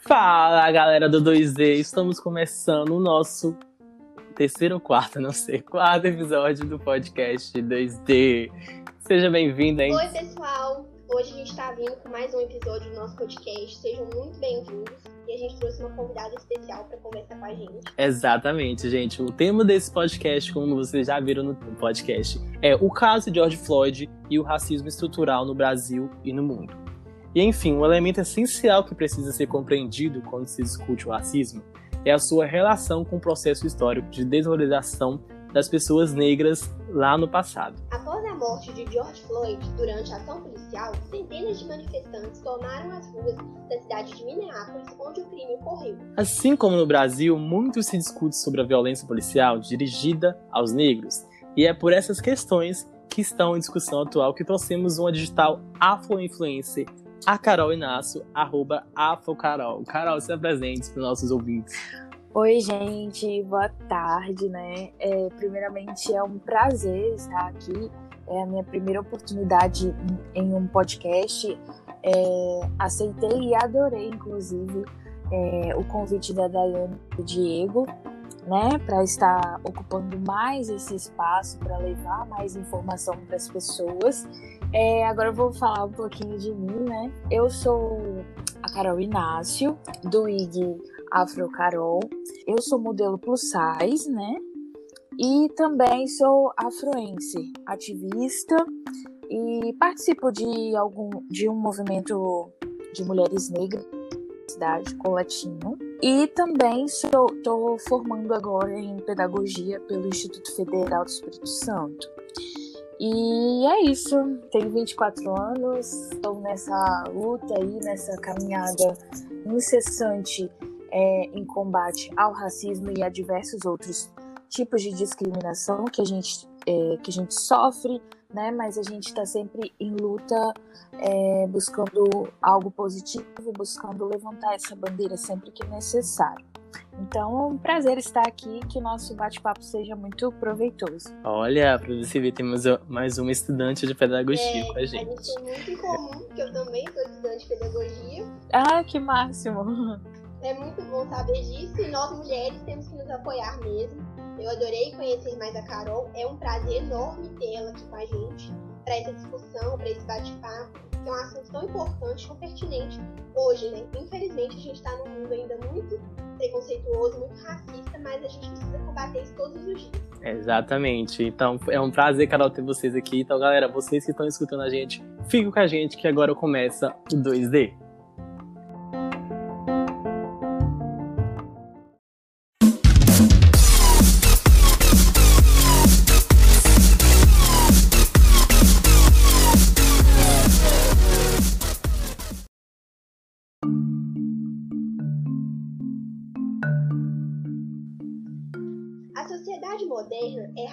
Fala galera do 2D, estamos começando o nosso terceiro ou quarto, não sei, quarto episódio do podcast 2D. Seja bem-vindo, hein? Oi, pessoal! Hoje a gente está vindo com mais um episódio do nosso podcast. Sejam muito bem-vindos. E a gente trouxe uma convidada especial para conversar com a gente. Exatamente, gente. O tema desse podcast, como vocês já viram no podcast, é o caso de George Floyd e o racismo estrutural no Brasil e no mundo. E enfim, um elemento essencial que precisa ser compreendido quando se discute o racismo é a sua relação com o processo histórico de desvalorização das pessoas negras lá no passado. Após a morte de George Floyd durante a ação policial, centenas de manifestantes tomaram as ruas da cidade de Minneapolis, onde o crime ocorreu. Assim como no Brasil, muito se discute sobre a violência policial dirigida aos negros, e é por essas questões que estão em discussão atual que trouxemos uma digital afro-influencer a Carol Inácio, arroba Afocarol. Carol, se apresente para os nossos ouvintes. Oi, gente, boa tarde, né? É, primeiramente, é um prazer estar aqui. É a minha primeira oportunidade em um podcast. É, aceitei e adorei, inclusive, é, o convite da Daiane e do Diego, né, para estar ocupando mais esse espaço, para levar mais informação para as pessoas. É, agora eu vou falar um pouquinho de mim, né? Eu sou a Carol Inácio, do IG Afro Carol. Eu sou modelo plus size, né? E também sou afroense, ativista e participo de algum de um movimento de mulheres negras cidade com latino. E também estou formando agora em pedagogia pelo Instituto Federal do Espírito Santo. E é isso. Tenho 24 anos, estou nessa luta aí, nessa caminhada incessante é, em combate ao racismo e a diversos outros tipos de discriminação que a gente, é, que a gente sofre, né? Mas a gente está sempre em luta, é, buscando algo positivo, buscando levantar essa bandeira sempre que necessário. Então é um prazer estar aqui, que o nosso bate-papo seja muito proveitoso. Olha, para você ver, temos mais uma estudante de pedagogia é, com a gente. A gente tem muito em comum, que eu também sou estudante de pedagogia. Ah, que máximo! É muito bom saber disso e nós mulheres temos que nos apoiar mesmo. Eu adorei conhecer mais a Carol, é um prazer enorme tê-la aqui com a gente para essa discussão, para esse bate-papo, que é um assunto tão importante, tão pertinente hoje, né? Infelizmente a gente está num mundo ainda muito preconceituoso, muito racista, mas a gente precisa combater isso todos os dias. Exatamente. Então é um prazer, Carol, ter vocês aqui. Então, galera, vocês que estão escutando a gente, fiquem com a gente que agora começa o 2D.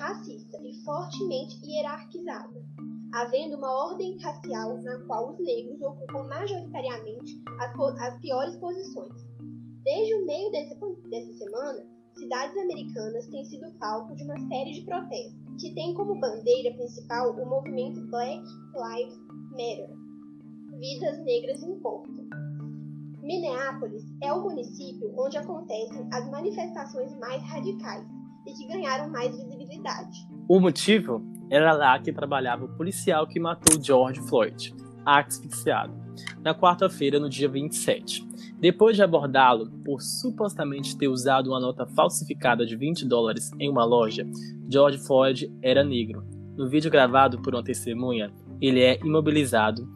Racista e fortemente hierarquizada, havendo uma ordem racial na qual os negros ocupam majoritariamente as, as piores posições. Desde o meio desse, dessa semana, cidades americanas têm sido palco de uma série de protestos, que têm como bandeira principal o movimento Black Lives Matter Vidas Negras Importam. Minneapolis é o município onde acontecem as manifestações mais radicais, e que ganharam mais visibilidade. O motivo era lá que trabalhava o policial que matou George Floyd, asfixiado, na quarta-feira, no dia 27. Depois de abordá-lo por supostamente ter usado uma nota falsificada de 20 dólares em uma loja, George Floyd era negro. No vídeo gravado por uma testemunha, ele é imobilizado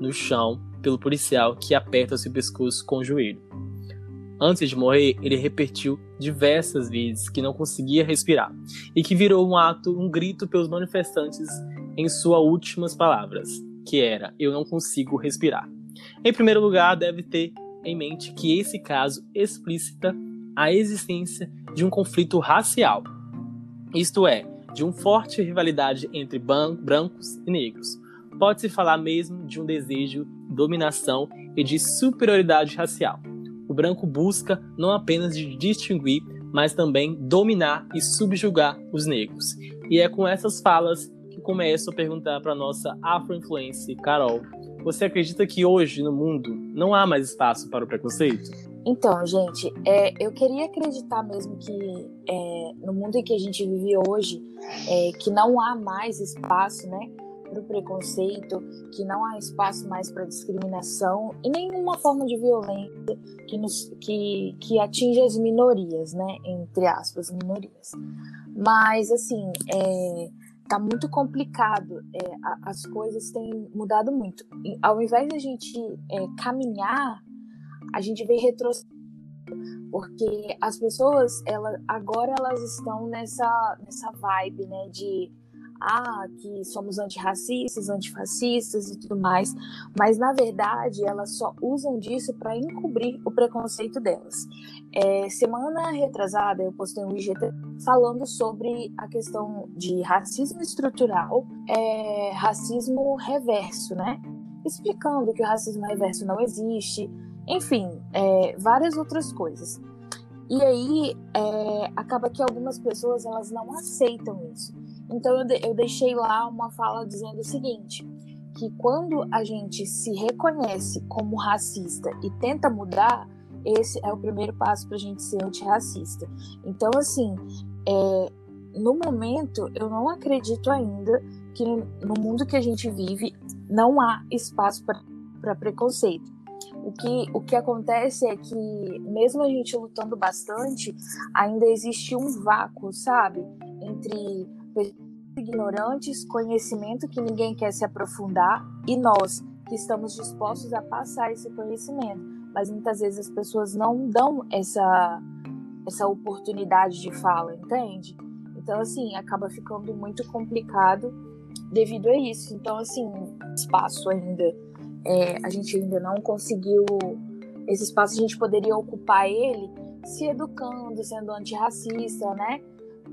no chão pelo policial que aperta seu pescoço com o joelho. Antes de morrer, ele repetiu diversas vezes que não conseguia respirar e que virou um ato, um grito pelos manifestantes em suas últimas palavras, que era: "Eu não consigo respirar". Em primeiro lugar, deve ter em mente que esse caso explicita a existência de um conflito racial, isto é, de uma forte rivalidade entre brancos e negros. Pode-se falar mesmo de um desejo de dominação e de superioridade racial o branco busca não apenas de distinguir, mas também dominar e subjugar os negros. E é com essas falas que começo a perguntar para nossa Afro-influencer, Carol. Você acredita que hoje no mundo não há mais espaço para o preconceito? Então, gente, é, eu queria acreditar mesmo que é, no mundo em que a gente vive hoje, é, que não há mais espaço, né, para o preconceito, que não há espaço mais para discriminação e nenhuma forma de violência que, nos, que, que atinge as minorias, né, entre aspas, minorias. Mas, assim, é, tá muito complicado. É, as coisas têm mudado muito. E, ao invés da gente é, caminhar, a gente vem retrocedendo. Porque as pessoas, ela, agora elas estão nessa, nessa vibe, né, de ah, que somos antirracistas, antifascistas e tudo mais, mas na verdade elas só usam disso para encobrir o preconceito delas. É, semana retrasada eu postei um IGT falando sobre a questão de racismo estrutural, é, racismo reverso, né? Explicando que o racismo reverso não existe, enfim, é, várias outras coisas. E aí é, acaba que algumas pessoas elas não aceitam isso. Então eu, de, eu deixei lá uma fala dizendo o seguinte: que quando a gente se reconhece como racista e tenta mudar, esse é o primeiro passo para a gente ser antirracista. Então, assim, é, no momento, eu não acredito ainda que no, mundo que a gente vive não há espaço para preconceito. O que, o que acontece é que, mesmo a gente lutando bastante, ainda existe um vácuo, sabe? Entre ignorantes, conhecimento que ninguém quer se aprofundar e nós que estamos dispostos a passar esse conhecimento. Mas muitas vezes as pessoas não dão essa, essa oportunidade de fala, entende? Então, assim, acaba ficando muito complicado devido a isso. Então, assim, espaço ainda, é, a gente ainda não conseguiu. Esse espaço a gente poderia ocupar ele se educando, sendo antirracista, né?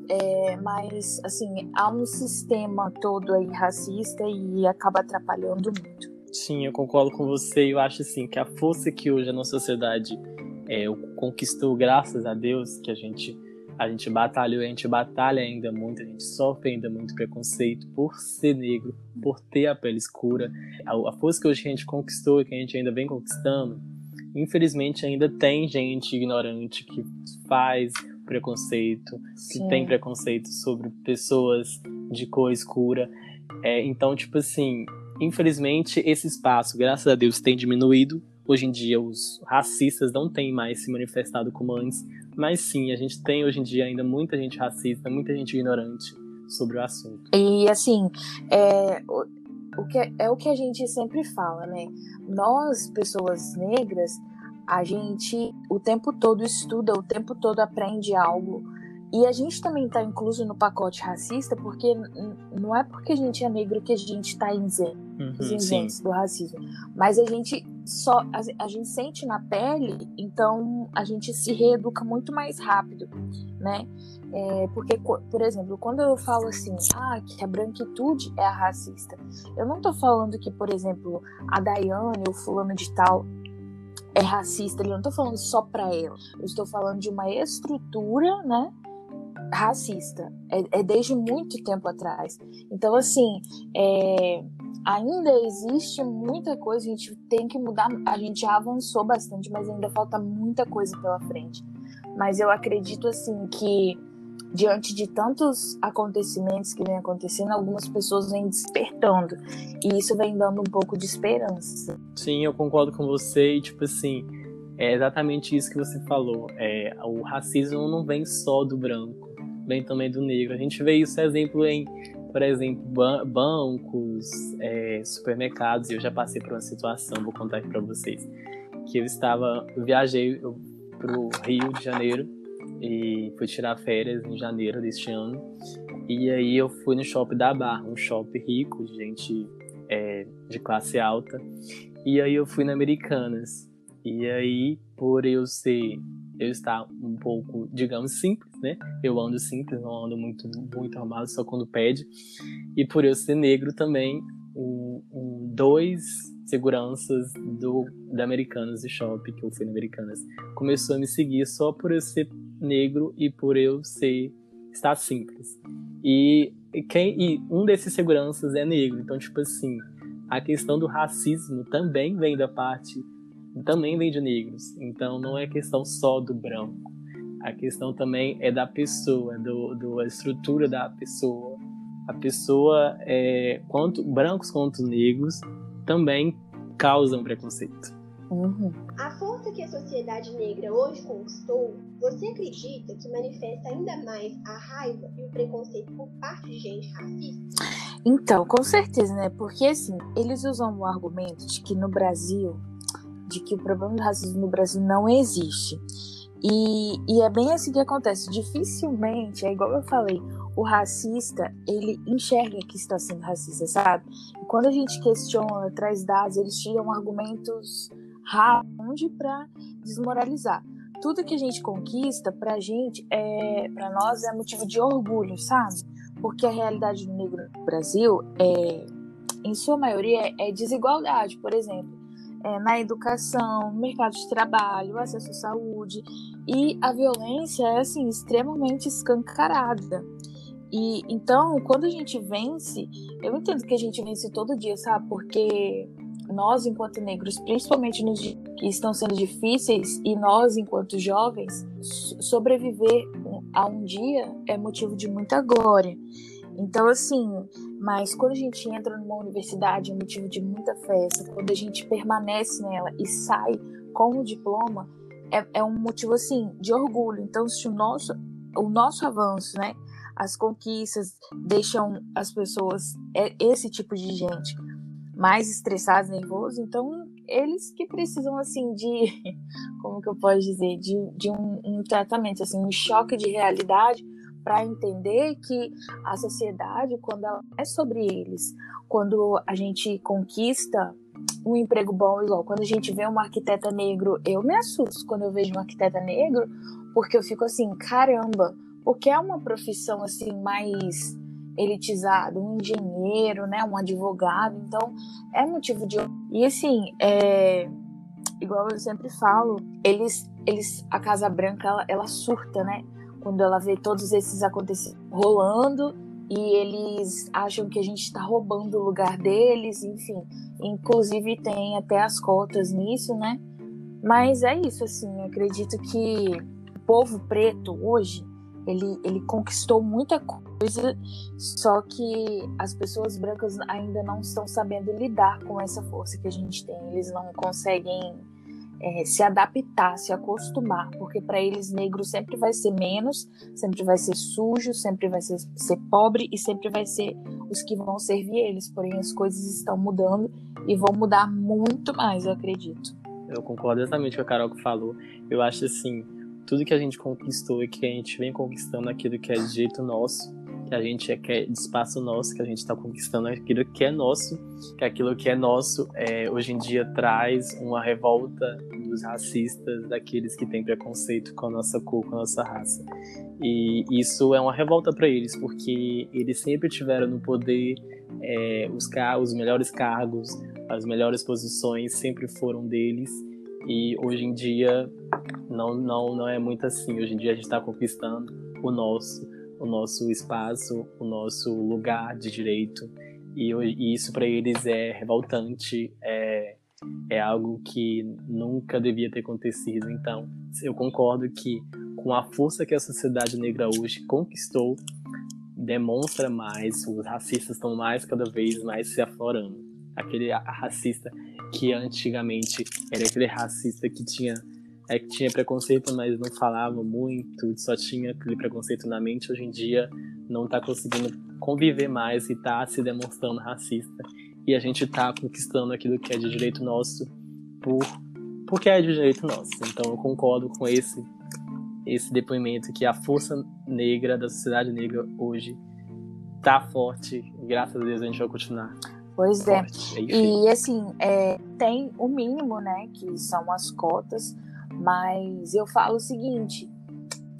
É, mas, assim, há um sistema todo aí racista e acaba atrapalhando muito. Sim, eu concordo com você. Eu acho, assim, que a força que hoje a nossa sociedade é, conquistou, graças a Deus, que a gente, a gente batalhou a gente batalha ainda muito, a gente sofre ainda muito preconceito por ser negro, por ter a pele escura. A, a força que hoje a gente conquistou e que a gente ainda vem conquistando, infelizmente ainda tem gente ignorante que faz preconceito, Sim. que tem preconceito sobre pessoas de cor escura. É, então, tipo assim, infelizmente esse espaço, graças a Deus, tem diminuído. Hoje em dia, os racistas não têm mais se manifestado como antes, mas sim, a gente tem hoje em dia ainda muita gente racista, muita gente ignorante sobre o assunto. E assim, é, o, o que é, é o que a gente sempre fala, né? Nós, pessoas negras, a gente o tempo todo estuda, o tempo todo aprende algo. E a gente também está incluso no pacote racista, porque não é porque a gente é negro que a gente está isento uhum, do racismo. Mas a gente só a, a, gente sente na pele, então a gente se reeduca muito mais rápido, né? É, porque, por exemplo, quando eu falo assim, ah, que a branquitude é a racista, eu não estou falando que, por exemplo, a Daiane ou fulano de tal é racista, eu não estou falando só para ela. Eu estou falando de uma estrutura, né? Racista. É, é desde muito tempo atrás. Então, assim, é, ainda existe muita coisa, a gente tem que mudar. A gente já avançou bastante, mas ainda falta muita coisa pela frente. Mas eu acredito, assim, que diante de tantos acontecimentos que vem acontecendo, algumas pessoas vêm despertando. E isso vem dando um pouco de esperança. Sim, eu concordo com você. E, tipo assim, é exatamente isso que você falou. É, o racismo não vem só do branco, vem também do negro. A gente vê isso, exemplo, em, por exemplo, bancos, é, supermercados. Eu já passei por uma situação, vou contar aqui para vocês. Que eu estava, eu viajei para o Rio de Janeiro e fui tirar férias em janeiro deste ano. E aí eu fui no shopping da Barra, um shopping rico, de gente é, de classe alta. E aí eu fui na Americanas. E aí, por eu ser, eu estar um pouco, digamos, simples, né? Eu ando simples, não ando muito, muito armado, só quando pede. E por eu ser negro também, um, um, dois seguranças do, da Americanas e Shopping, que eu fui na Americanas, começou a me seguir só por eu ser negro e por eu ser estar simples. E quem, e um desses seguranças é negro. Então, tipo assim, a questão do racismo também vem da parte, também vem de negros. Então, não é questão só do branco. A questão também é da pessoa, do, do a estrutura da pessoa. A pessoa, é, quanto brancos quanto negros, também causam preconceito. Uhum. A força que a sociedade negra hoje conquistou, você acredita que manifesta ainda mais a raiva e o preconceito por parte de gente racista? Então, com certeza, né? Porque assim, eles usam o argumento de que no Brasil, de que o problema do racismo no Brasil não existe. E, e é bem assim que acontece. Dificilmente, é igual eu falei, o racista, ele enxerga que está sendo racista, sabe? E quando a gente questiona, traz dados, eles tiram argumentos rápidos para desmoralizar. Tudo que a gente conquista, pra gente, é, para nós, é motivo de orgulho, sabe? Porque a realidade do negro no Brasil, é, em sua maioria, é desigualdade. Por exemplo, é, na educação, mercado de trabalho, acesso à saúde. E a violência é assim extremamente escancarada. E então, quando a gente vence, eu entendo que a gente vence todo dia, sabe? Porque nós, enquanto negros, principalmente nos que estão sendo difíceis, e nós, enquanto jovens, sobreviver a um dia é motivo de muita glória. Então, assim, mas quando a gente entra numa universidade é motivo de muita festa, quando a gente permanece nela e sai com o diploma, é, é um motivo, assim, de orgulho. Então, se o nosso, o nosso avanço, né, as conquistas deixam as pessoas, é, esse tipo de gente, mais estressados, nervosos, então eles que precisam, assim, de, como que eu posso dizer, de, de um, um tratamento, assim, um choque de realidade para entender que a sociedade, quando ela é sobre eles, quando a gente conquista um emprego bom, igual quando a gente vê uma arquiteta negro, eu me assusto quando eu vejo um arquiteta negro, porque eu fico assim, caramba, porque é uma profissão assim mais elitizada, um engenheiro, né, um advogado, então é motivo de e assim, é igual eu sempre falo, eles eles a Casa Branca ela, ela surta, né? quando ela vê todos esses acontecimentos rolando e eles acham que a gente está roubando o lugar deles, enfim. Inclusive tem até as cotas nisso, né? Mas é isso, assim, acredito que o povo preto hoje, ele, ele conquistou muita coisa, só que as pessoas brancas ainda não estão sabendo lidar com essa força que a gente tem. Eles não conseguem é, se adaptar, se acostumar, porque para eles negro sempre vai ser menos, sempre vai ser sujo, sempre vai ser, ser pobre e sempre vai ser os que vão servir eles. Porém, as coisas estão mudando e vão mudar muito mais, eu acredito. Eu concordo exatamente com a Carol que falou. Eu acho assim, tudo que a gente conquistou e que a gente vem conquistando aquilo que é de jeito nosso, que a gente é, que é de espaço nosso, que a gente está conquistando aquilo que é nosso, que aquilo que é nosso é, hoje em dia traz uma revolta dos racistas, daqueles que têm preconceito com a nossa cor, com a nossa raça. E isso é uma revolta para eles, porque eles sempre tiveram no poder é, os, os melhores cargos, as melhores posições sempre foram deles. E hoje em dia não, não, não é muito assim. Hoje em dia a gente está conquistando o nosso o nosso espaço, o nosso lugar de direito. E, e isso para eles é revoltante, é, é algo que nunca devia ter acontecido. Então, eu concordo que com a força que a sociedade negra hoje conquistou, demonstra mais, os racistas estão mais cada vez mais se aflorando. Aquele racista que antigamente era aquele racista que tinha é que tinha preconceito, mas não falava muito, só tinha aquele preconceito na mente, hoje em dia não está conseguindo conviver mais e está se demonstrando racista. E a gente está conquistando aquilo que é de direito nosso por porque é de direito nosso. Então eu concordo com esse esse depoimento que a força negra da sociedade negra hoje tá forte. Graças a Deus a gente vai continuar. Pois é. forte. é. E assim, é, tem o mínimo, né, que são as cotas mas eu falo o seguinte,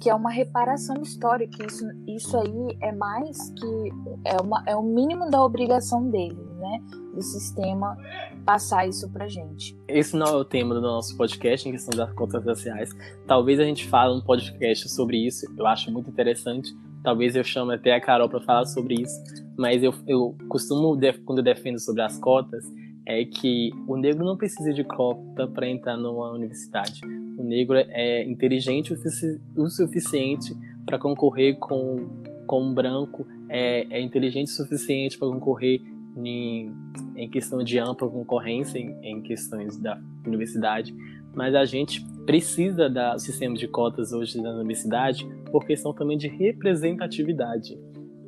que é uma reparação histórica. Isso, isso aí é mais que é, uma, é o mínimo da obrigação dele, né? Do sistema passar isso pra gente. Esse não é o tema do nosso podcast em questão das contas raciais. Talvez a gente fale um podcast sobre isso. Eu acho muito interessante talvez eu chame até a Carol para falar sobre isso, mas eu, eu costumo, quando eu defendo sobre as cotas, é que o negro não precisa de cota para entrar numa universidade. O negro é inteligente o suficiente para concorrer com, com um branco, é, é inteligente o suficiente para concorrer em, em questão de ampla concorrência, em, em questões da universidade, mas a gente precisa do sistema de cotas hoje na universidade por questão também de representatividade.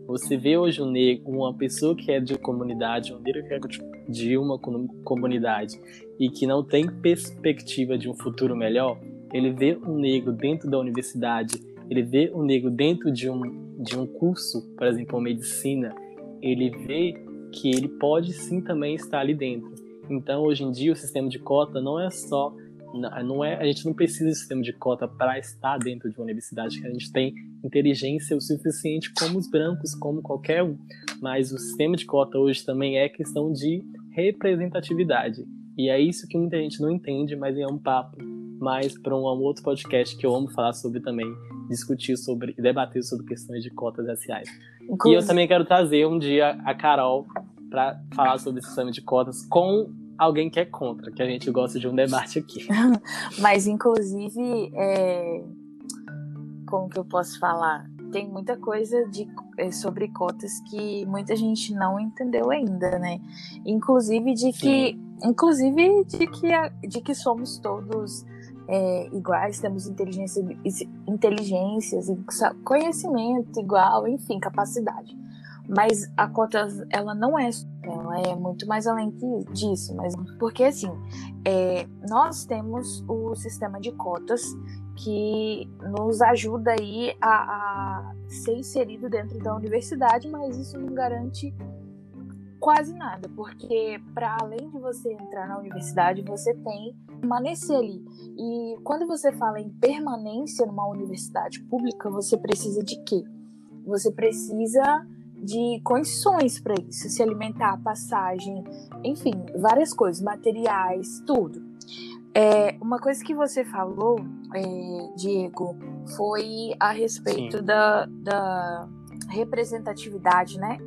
Você vê hoje um negro, uma pessoa que é de comunidade, um negro que é de uma comunidade e que não tem perspectiva de um futuro melhor, ele vê um negro dentro da universidade, ele vê um negro dentro de um, de um curso, por exemplo, medicina, ele vê que ele pode sim também estar ali dentro. Então, hoje em dia, o sistema de cota não é só não é, a gente não precisa de sistema de cota para estar dentro de uma universidade, que a gente tem inteligência o suficiente como os brancos, como qualquer um. Mas o sistema de cota hoje também é questão de representatividade. E é isso que muita gente não entende, mas é um papo mais para um outro podcast que eu amo falar sobre também, discutir sobre e debater sobre questões de cotas raciais. Inclusive... E eu também quero trazer um dia a Carol para falar sobre o sistema de cotas com alguém que é contra, que a gente gosta de um debate aqui. Mas, inclusive, é... como que eu posso falar? Tem muita coisa de, é, sobre cotas que muita gente não entendeu ainda, né? Inclusive de que, Sim. inclusive de que, de que somos todos é, iguais, temos inteligência, inteligências, conhecimento igual, enfim, capacidade. Mas a cota, ela não é, ela é muito mais além disso, mas porque assim, é, nós temos o sistema de cotas que nos ajuda aí a, a ser inserido dentro da universidade, mas isso não garante quase nada, porque para além de você entrar na universidade, você tem permanecer ali. E quando você fala em permanência numa universidade pública, você precisa de quê? Você precisa de condições para isso, se alimentar, passagem, enfim, várias coisas, materiais, tudo. É, uma coisa que você falou, é, Diego, foi a respeito da, da representatividade, né?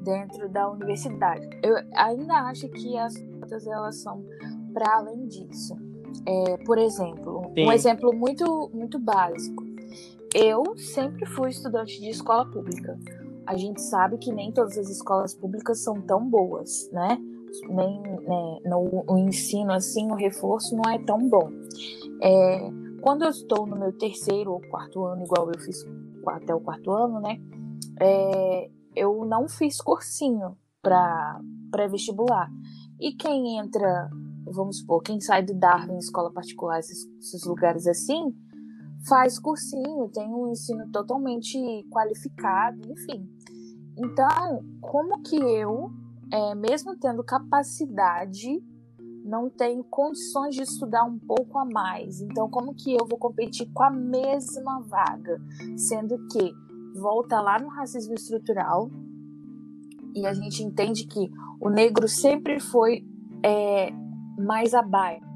Dentro da universidade. Eu ainda acho que as cotas elas são para além disso. É, por exemplo, Sim. um exemplo muito, muito básico. Eu sempre fui estudante de escola pública a gente sabe que nem todas as escolas públicas são tão boas, né? Nem né, no, o ensino assim, o reforço não é tão bom. É, quando eu estou no meu terceiro ou quarto ano, igual eu fiz até o quarto ano, né? É, eu não fiz cursinho para pré-vestibular. E quem entra, vamos supor, quem sai de Darwin, escola particular, esses, esses lugares assim, faz cursinho, tem um ensino totalmente qualificado, enfim. Então, como que eu, é, mesmo tendo capacidade, não tenho condições de estudar um pouco a mais? Então, como que eu vou competir com a mesma vaga? Sendo que volta lá no racismo estrutural e a gente entende que o negro sempre foi é, mais abaixo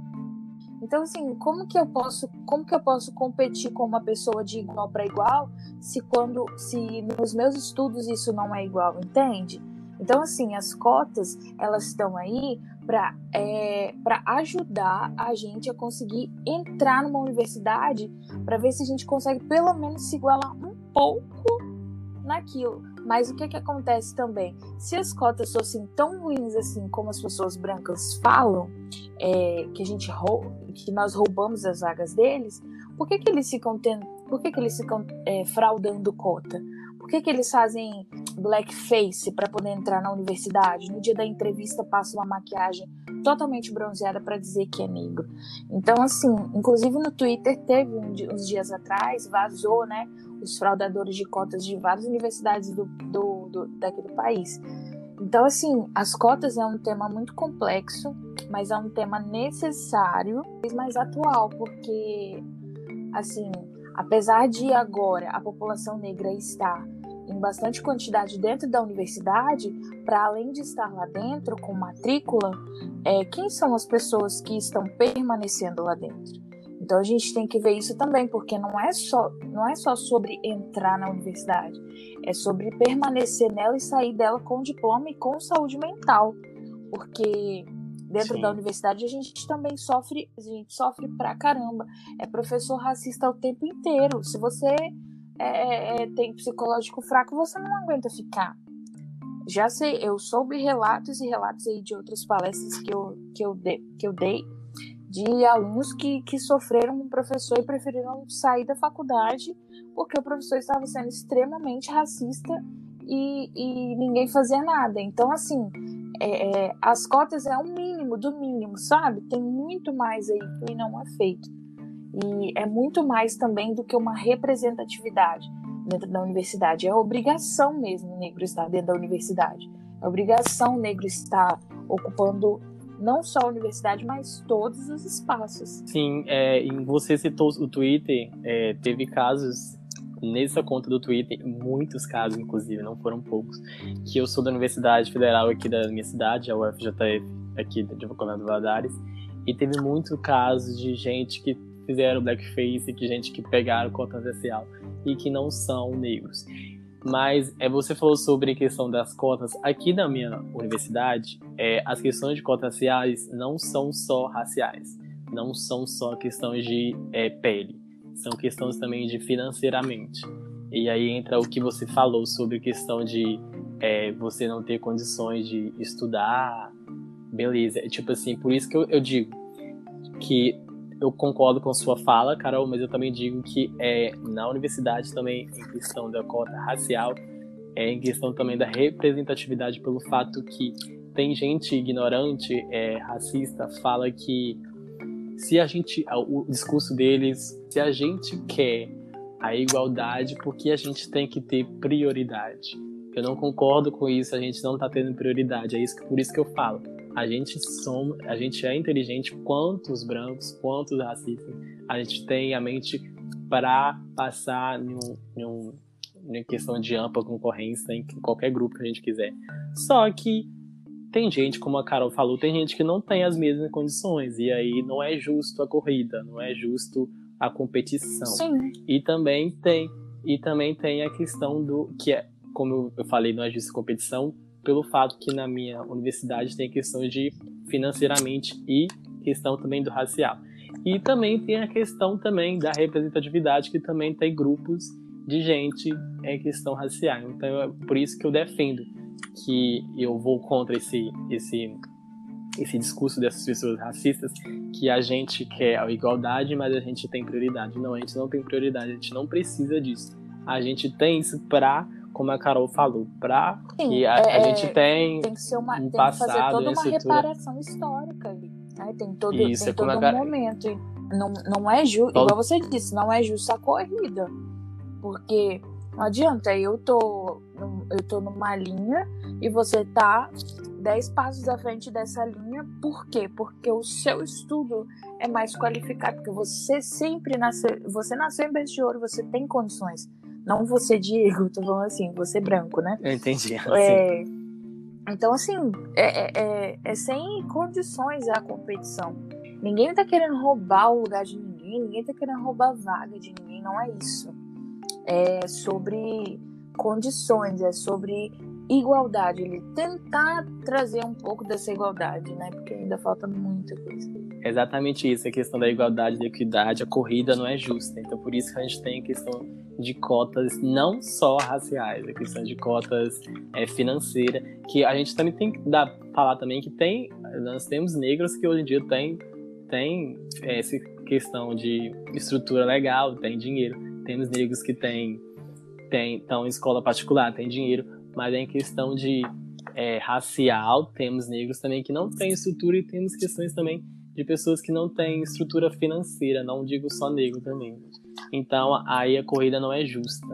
então, assim, como que eu posso, como que eu posso competir com uma pessoa de igual para igual, se quando, se nos meus estudos isso não é igual, entende? Então, assim, as cotas elas estão aí para é, para ajudar a gente a conseguir entrar numa universidade, para ver se a gente consegue pelo menos se igualar um pouco naquilo. Mas o que, que acontece também? Se as cotas fossem tão ruins assim como as pessoas brancas falam, é, que a gente que nós roubamos as vagas deles, por que, que eles ficam tendo, por que, que eles ficam é, fraudando cota? Por que, que eles fazem blackface para poder entrar na universidade? No dia da entrevista passa uma maquiagem totalmente bronzeada para dizer que é negro. Então, assim, inclusive no Twitter teve uns dias atrás, vazou, né, os fraudadores de cotas de várias universidades do, do, do, daqui do país. Então, assim, as cotas é um tema muito complexo, mas é um tema necessário e mais atual, porque, assim, apesar de agora a população negra estar bastante quantidade dentro da universidade, para além de estar lá dentro com matrícula, é, quem são as pessoas que estão permanecendo lá dentro? Então a gente tem que ver isso também, porque não é só, não é só sobre entrar na universidade, é sobre permanecer nela e sair dela com diploma e com saúde mental. Porque dentro Sim. da universidade a gente também sofre, a gente sofre pra caramba. É professor racista o tempo inteiro. Se você é, é, tem psicológico fraco, você não aguenta ficar. Já sei, eu soube relatos e relatos aí de outras palestras que eu, que eu, de, que eu dei de alunos que, que sofreram com o professor e preferiram sair da faculdade porque o professor estava sendo extremamente racista e, e ninguém fazia nada. Então, assim, é, é, as cotas é o mínimo do mínimo, sabe? Tem muito mais aí que não é feito. E é muito mais também do que uma representatividade dentro da universidade. É obrigação mesmo o negro estar dentro da universidade. É obrigação o negro estar ocupando não só a universidade, mas todos os espaços. Sim, é, você citou o Twitter, é, teve casos nessa conta do Twitter, muitos casos, inclusive, não foram poucos, que eu sou da Universidade Federal aqui da minha cidade, a UFJF, aqui de Coronado Valadares, e teve muitos casos de gente que fizeram blackface, que gente que pegaram cota racial e que não são negros. Mas é, você falou sobre a questão das cotas. Aqui na minha universidade, é, as questões de cotas raciais não são só raciais, não são só questões de é, pele, são questões também de financeiramente. E aí entra o que você falou sobre a questão de é, você não ter condições de estudar, beleza. É tipo assim, por isso que eu, eu digo que eu concordo com sua fala, Carol, mas eu também digo que é na universidade também, em questão da cota racial, é em questão também da representatividade pelo fato que tem gente ignorante, é, racista, fala que se a gente, o discurso deles, se a gente quer a igualdade, porque a gente tem que ter prioridade. Eu não concordo com isso, a gente não está tendo prioridade, é isso, por isso que eu falo a gente somos, a gente é inteligente quanto os brancos, quanto os racistas. A gente tem a mente para passar em, um, em, um, em questão de ampla concorrência em qualquer grupo que a gente quiser. Só que tem gente, como a Carol falou, tem gente que não tem as mesmas condições e aí não é justo a corrida, não é justo a competição. Sim. E também tem e também tem a questão do que é, como eu falei, não é justo a competição, pelo fato que na minha universidade tem questão de financeiramente e questão também do racial. E também tem a questão também da representatividade, que também tem grupos de gente em questão racial. Então é por isso que eu defendo que eu vou contra esse, esse, esse discurso dessas pessoas racistas, que a gente quer a igualdade, mas a gente tem prioridade. Não, a gente não tem prioridade, a gente não precisa disso. A gente tem isso para como a Carol falou, para que a, é, a, gente tem, tem que ser uma, um tem passado, que fazer toda uma reparação histórica ali. Né? Tem todo, Isso, tem é todo um a... momento. Não, não é justo, igual você disse, não é justo a corrida. Porque não adianta, eu tô, eu tô numa linha e você tá dez passos à frente dessa linha. Por quê? Porque o seu estudo é mais qualificado, porque você sempre nasceu, você nasceu em berço de ouro, você tem condições. Não você, Diego, tô falando assim, você branco, né? Eu entendi. É, então, assim, é, é, é, é, sem condições a competição. Ninguém tá querendo roubar o lugar de ninguém, ninguém tá querendo roubar a vaga de ninguém, não é isso. É sobre condições, é sobre igualdade, ele tentar trazer um pouco dessa igualdade, né? Porque ainda falta muita coisa. Exatamente isso, a questão da igualdade, da equidade, a corrida não é justa. Então, por isso que a gente tem a questão de cotas não só raciais, a questão de cotas é, financeiras, que a gente também tem que dar, falar também que tem, nós temos negros que hoje em dia têm tem, é, essa questão de estrutura legal, tem dinheiro. Temos negros que têm tem, estão em escola particular, tem dinheiro, mas é em questão de é, racial, temos negros também que não têm estrutura e temos questões também de pessoas que não têm estrutura financeira, não digo só negro também. Então aí a corrida não é justa.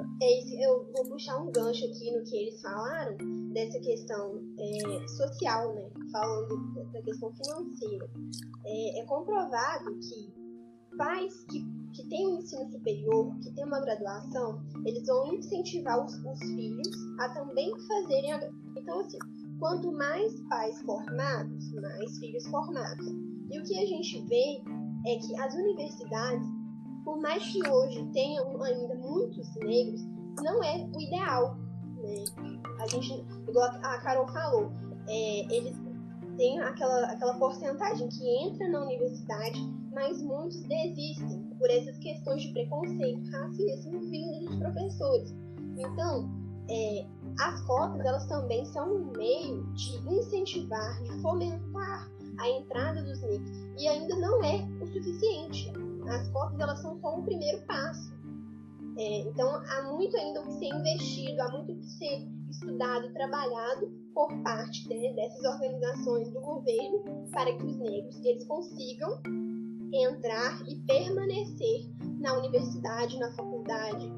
Eu vou puxar um gancho aqui no que eles falaram, dessa questão é, social, né? Falando da questão financeira. É, é comprovado que pais que, que têm um ensino superior, que têm uma graduação, eles vão incentivar os, os filhos a também fazerem a. Então, assim, quanto mais pais formados, mais filhos formados. E o que a gente vê é que as universidades, por mais que hoje tenham ainda muitos negros, não é o ideal. Né? A gente, igual a Carol falou, é, eles têm aquela, aquela porcentagem que entra na universidade, mas muitos desistem por essas questões de preconceito, racismo vindo dos professores. Então, é, as cotas elas também são um meio de incentivar, de fomentar a entrada dos negros e ainda não é o suficiente. As cotas elas são só um primeiro passo. É, então há muito ainda o que ser investido, há muito o que ser estudado trabalhado por parte né, dessas organizações do governo para que os negros eles consigam entrar e permanecer na universidade, na faculdade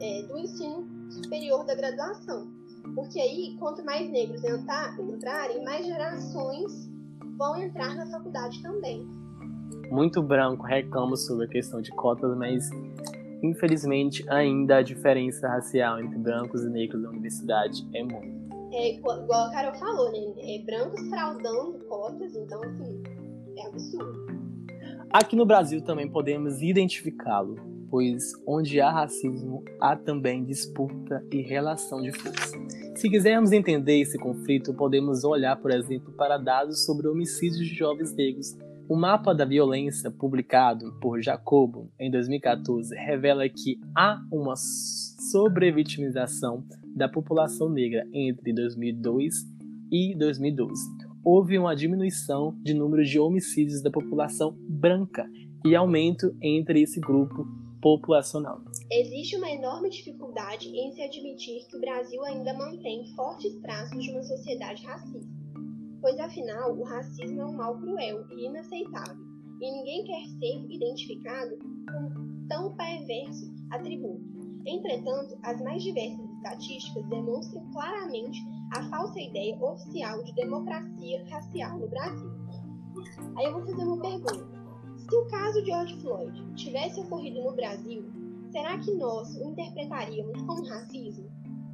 é, do ensino superior da graduação. Porque aí, quanto mais negros entrar, entrarem, mais gerações vão entrar na faculdade também. Muito branco reclama sobre a questão de cotas, mas infelizmente ainda a diferença racial entre brancos e negros na universidade é muito. É igual a Carol falou, né? É brancos fraudando cotas, então assim, é absurdo. Aqui no Brasil também podemos identificá-lo pois onde há racismo, há também disputa e relação de força. Se quisermos entender esse conflito, podemos olhar, por exemplo, para dados sobre homicídios de jovens negros. O mapa da violência, publicado por Jacobo em 2014, revela que há uma sobrevitimização da população negra entre 2002 e 2012. Houve uma diminuição de número de homicídios da população branca e aumento entre esse grupo populacional. Existe uma enorme dificuldade em se admitir que o Brasil ainda mantém fortes traços de uma sociedade racista, pois afinal o racismo é um mal cruel e inaceitável, e ninguém quer ser identificado com tão perverso atributo. Entretanto, as mais diversas estatísticas demonstram claramente a falsa ideia oficial de democracia racial no Brasil. Aí eu vou fazer uma pergunta. Se o caso de George Floyd tivesse ocorrido no Brasil, será que nós o interpretaríamos como racismo?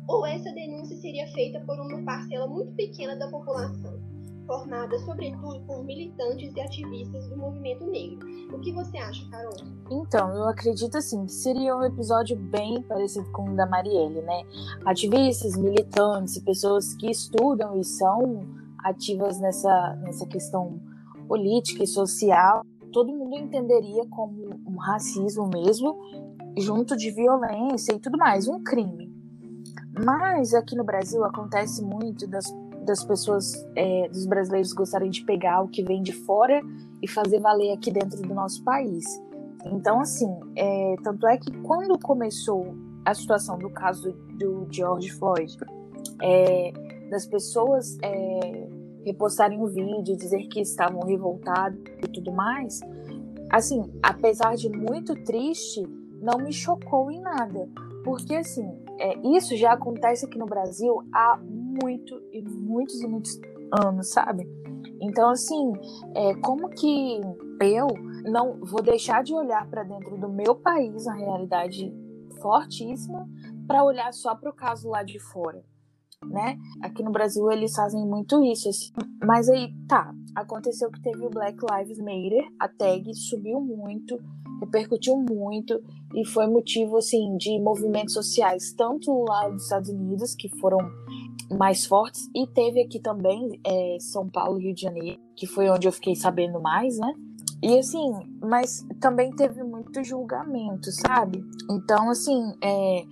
Ou essa denúncia seria feita por uma parcela muito pequena da população, formada sobretudo por militantes e ativistas do movimento negro? O que você acha, Carol? Então, eu acredito assim que seria um episódio bem parecido com o da Marielle, né? Ativistas, militantes, pessoas que estudam e são ativas nessa, nessa questão política e social todo mundo entenderia como um racismo mesmo, junto de violência e tudo mais, um crime. Mas aqui no Brasil acontece muito das, das pessoas, é, dos brasileiros gostarem de pegar o que vem de fora e fazer valer aqui dentro do nosso país. Então, assim, é, tanto é que quando começou a situação do caso do George Floyd, é, das pessoas é, repostarem o vídeo, dizer que estavam revoltados e tudo mais, assim, apesar de muito triste, não me chocou em nada. Porque, assim, é, isso já acontece aqui no Brasil há muito e muitos e muitos anos, sabe? Então, assim, é, como que eu não vou deixar de olhar para dentro do meu país, a realidade fortíssima, para olhar só para o caso lá de fora? né? Aqui no Brasil eles fazem muito isso, assim. Mas aí, tá, aconteceu que teve o Black Lives Matter, a tag subiu muito, repercutiu muito e foi motivo, assim, de movimentos sociais, tanto lá nos Estados Unidos, que foram mais fortes, e teve aqui também é, São Paulo, Rio de Janeiro, que foi onde eu fiquei sabendo mais, né? E assim, mas também teve muito julgamento, sabe? Então, assim, é,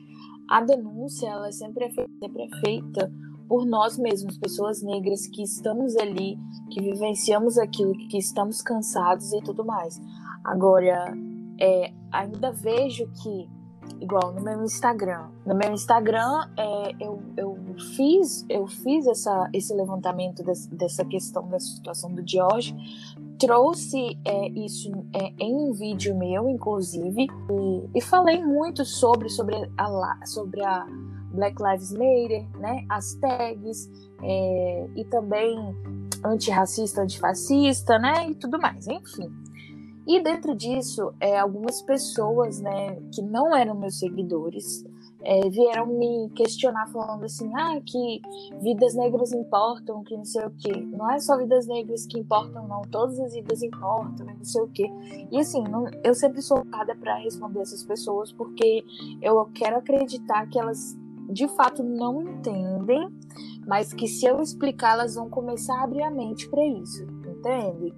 a denúncia ela sempre é feita, sempre é feita por nós mesmos, pessoas negras que estamos ali, que vivenciamos aquilo, que estamos cansados e tudo mais. Agora, é, ainda vejo que, igual no meu Instagram, no meu Instagram é, eu, eu fiz eu fiz essa, esse levantamento dessa questão da situação do George, trouxe é, isso é, em um vídeo meu, inclusive, e, e, falei muito sobre, sobre, a, sobre a Black Lives Matter, né, as tags, é, e também antirracista, antifascista, né, e tudo mais, enfim. E dentro disso, é, algumas pessoas, né, que não eram meus seguidores, é, vieram me questionar falando assim, ah, que vidas negras importam, que não sei o quê. Não é só vidas negras que importam, não. Todas as vidas importam, não sei o quê. E assim, não, eu sempre sou focada para responder essas pessoas porque eu quero acreditar que elas de fato não entendem, mas que se eu explicar, elas vão começar a abrir a mente para isso, entende?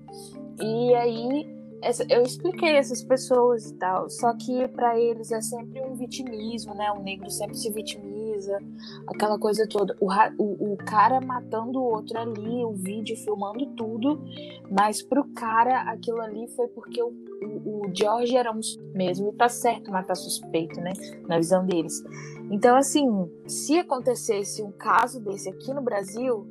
E aí eu expliquei essas pessoas e tal, só que para eles é sempre um vitimismo, né? O negro sempre se vitimiza, aquela coisa toda. O, o, o cara matando o outro ali, o vídeo filmando tudo, mas pro cara aquilo ali foi porque o, o, o George era um mesmo, e tá certo matar suspeito, né? Na visão deles. Então, assim, se acontecesse um caso desse aqui no Brasil,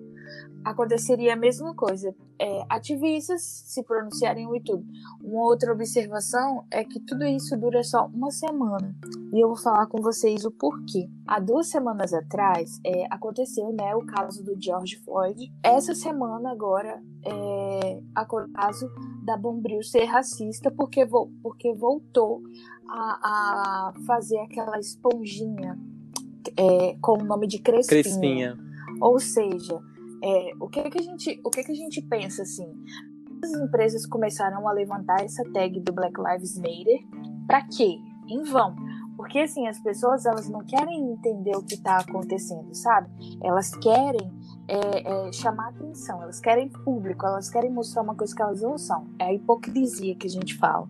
aconteceria a mesma coisa. É, ativistas se pronunciariam e tudo. Uma outra observação é que tudo isso dura só uma semana. E eu vou falar com vocês o porquê. Há duas semanas atrás é, aconteceu né, o caso do George Floyd. Essa semana agora é o caso da Bombril ser racista porque, vo porque voltou a, a fazer aquela esponjinha é, com o nome de Crespinha. Crespinha. Ou seja, é, o que, que a gente, o que, que a gente pensa assim? As empresas começaram a levantar essa tag do Black Lives Matter para quê? Em vão. Porque assim, as pessoas elas não querem entender o que está acontecendo, sabe? Elas querem é, é, chamar atenção, elas querem público, elas querem mostrar uma coisa que elas não são. É a hipocrisia que a gente fala.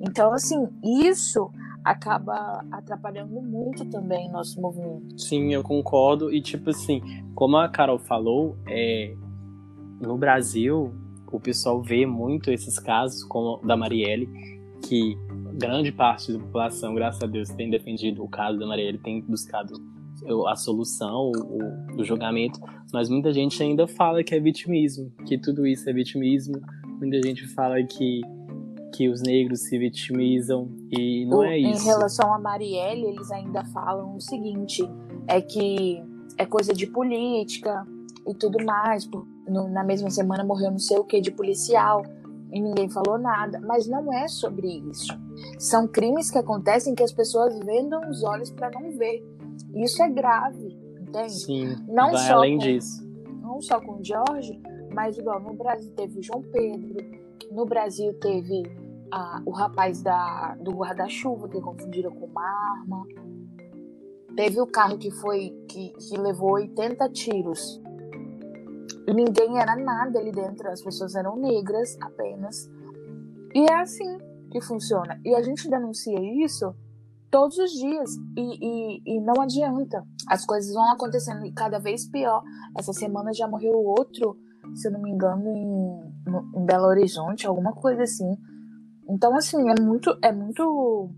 Então, assim, isso acaba atrapalhando muito também nosso movimento. Sim, eu concordo. E tipo assim, como a Carol falou, é, no Brasil o pessoal vê muito esses casos, como da Marielle, que grande parte da população, graças a Deus, tem defendido o caso da Marielle, tem buscado a solução, o, o julgamento, mas muita gente ainda fala que é vitimismo, que tudo isso é vitimismo. Muita gente fala que que os negros se vitimizam e não o, é isso. Em relação a Marielle, eles ainda falam o seguinte: é que é coisa de política e tudo mais. No, na mesma semana morreu não sei o que de policial e ninguém falou nada. Mas não é sobre isso. São crimes que acontecem que as pessoas vendam os olhos para não ver. Isso é grave, entende? Sim, não vai só além com, disso. Não só com o Jorge, mas igual no Brasil teve o João Pedro, no Brasil teve a, o rapaz da, do guarda-chuva que confundiram com uma arma. Teve o carro que foi que, que levou 80 tiros. E ninguém era nada ali dentro, as pessoas eram negras apenas. E é assim que funciona. E a gente denuncia isso todos os dias. E, e, e, não adianta. As coisas vão acontecendo cada vez pior. Essa semana já morreu outro, se eu não me engano, em, em Belo Horizonte, alguma coisa assim. Então, assim, é muito, é muito.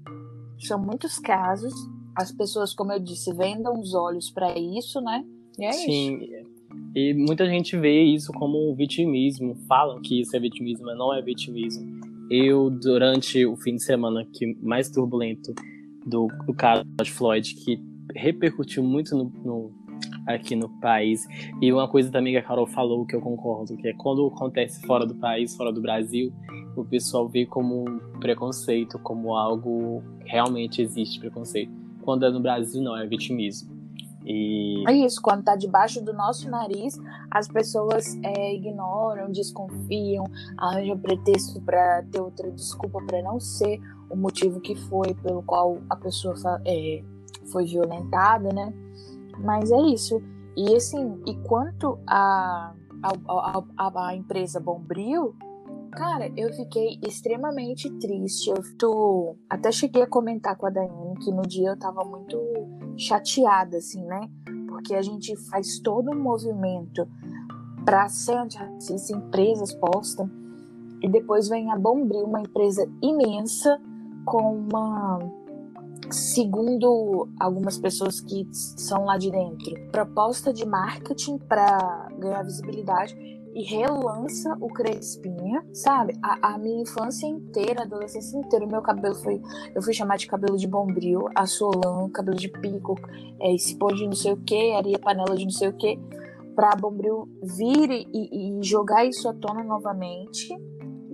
São muitos casos. As pessoas, como eu disse, vendam os olhos para isso, né? E é Sim. Isso. E muita gente vê isso como um vitimismo, falam que isso é vitimismo, mas não é vitimismo. Eu, durante o fim de semana que mais turbulento do, do caso de Floyd, que repercutiu muito no, no, aqui no país, e uma coisa também que a Carol falou que eu concordo, que é quando acontece fora do país, fora do Brasil, o pessoal vê como um preconceito, como algo realmente existe preconceito. Quando é no Brasil, não, é vitimismo. E... É isso, quando tá debaixo do nosso nariz, as pessoas é, ignoram, desconfiam, arranjam pretexto para ter outra desculpa para não ser o motivo que foi pelo qual a pessoa é, foi violentada, né? Mas é isso. E assim, e quanto a, a, a, a empresa Bombril, Cara, eu fiquei extremamente triste. Eu tô... até cheguei a comentar com a Daiane que no dia eu tava muito chateada, assim, né? Porque a gente faz todo um movimento para ser antirracista, empresas postam, e depois vem a Bombril, uma empresa imensa, com uma. Segundo algumas pessoas que são lá de dentro, proposta de marketing para ganhar visibilidade e relança o Crespinha, sabe? A, a, minha infância inteira, adolescência inteira, meu cabelo foi. Eu fui chamar de cabelo de bombril, a Solan, cabelo de pico, é, de não sei o que, areia panela de não sei o que, pra bombril vir e, e jogar isso à tona novamente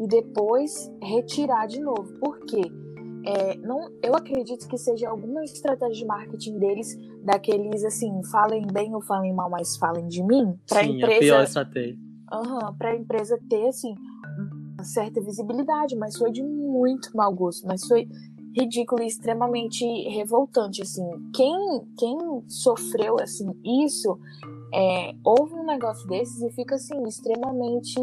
e depois retirar de novo. Por quê? É, não, eu acredito que seja alguma estratégia de marketing deles, daqueles assim, falem bem ou falem mal, mas falem de mim, para a empresa. A pior estratégia. Uhum, para a empresa ter assim uma certa visibilidade, mas foi de muito mau gosto, mas foi ridículo e extremamente revoltante assim. Quem quem sofreu assim isso é, ouve um negócio desses e fica assim extremamente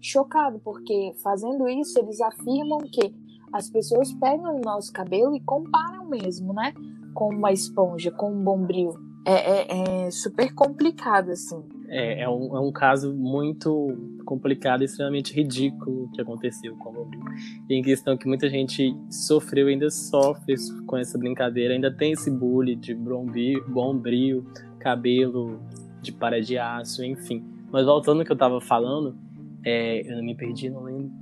chocado, porque fazendo isso eles afirmam que as pessoas pegam o nosso cabelo e comparam mesmo, né? Com uma esponja, com um bombril. É, é, é super complicado, assim. É, é um, é um caso muito complicado extremamente ridículo que aconteceu com o bombril. E em questão que muita gente sofreu, ainda sofre com essa brincadeira, ainda tem esse bullying de bombril, bombril cabelo de para de aço, enfim. Mas voltando ao que eu tava falando, é, eu não me perdi, não lembro.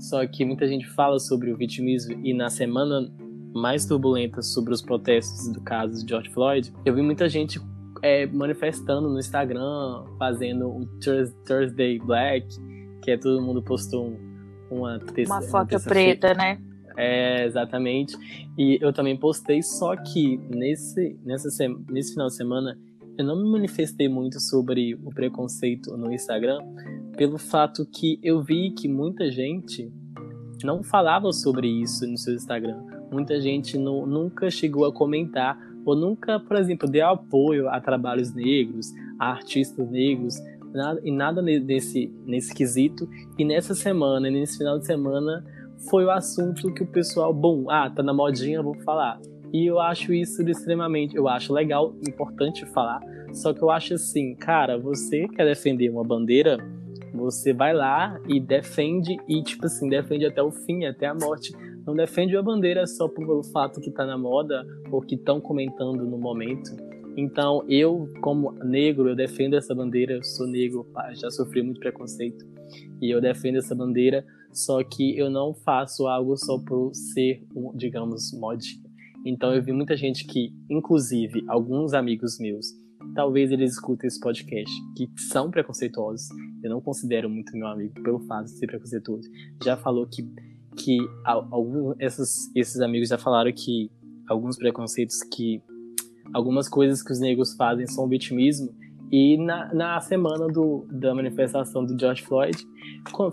Só que muita gente fala sobre o vitimismo e na semana mais turbulenta sobre os protestos do caso de George Floyd, eu vi muita gente é, manifestando no Instagram, fazendo o Thursday Black, que é todo mundo postou uma uma foto uma preta, né? É, exatamente. E eu também postei, só que nesse, nessa, nesse final de semana eu não me manifestei muito sobre o preconceito no Instagram, pelo fato que eu vi que muita gente não falava sobre isso no seu Instagram. Muita gente não, nunca chegou a comentar ou nunca, por exemplo, deu apoio a trabalhos negros, a artistas negros, nada, e nada nesse, nesse quesito. E nessa semana, nesse final de semana, foi o assunto que o pessoal, bom, ah, tá na modinha, vou falar. E eu acho isso extremamente, eu acho legal, importante falar. Só que eu acho assim, cara, você quer defender uma bandeira, você vai lá e defende e tipo assim, defende até o fim, até a morte. Não defende a bandeira só pelo fato que tá na moda ou que estão comentando no momento. Então, eu, como negro, eu defendo essa bandeira, eu sou negro, já sofri muito preconceito. E eu defendo essa bandeira, só que eu não faço algo só por ser, digamos, modinha. Então eu vi muita gente que, inclusive alguns amigos meus, talvez eles escutem esse podcast, que são preconceituosos. Eu não considero muito meu amigo pelo fato de ser preconceituoso. Já falou que que alguns esses, esses amigos já falaram que alguns preconceitos que algumas coisas que os negros fazem são vitimismo e na, na semana do, da manifestação do George Floyd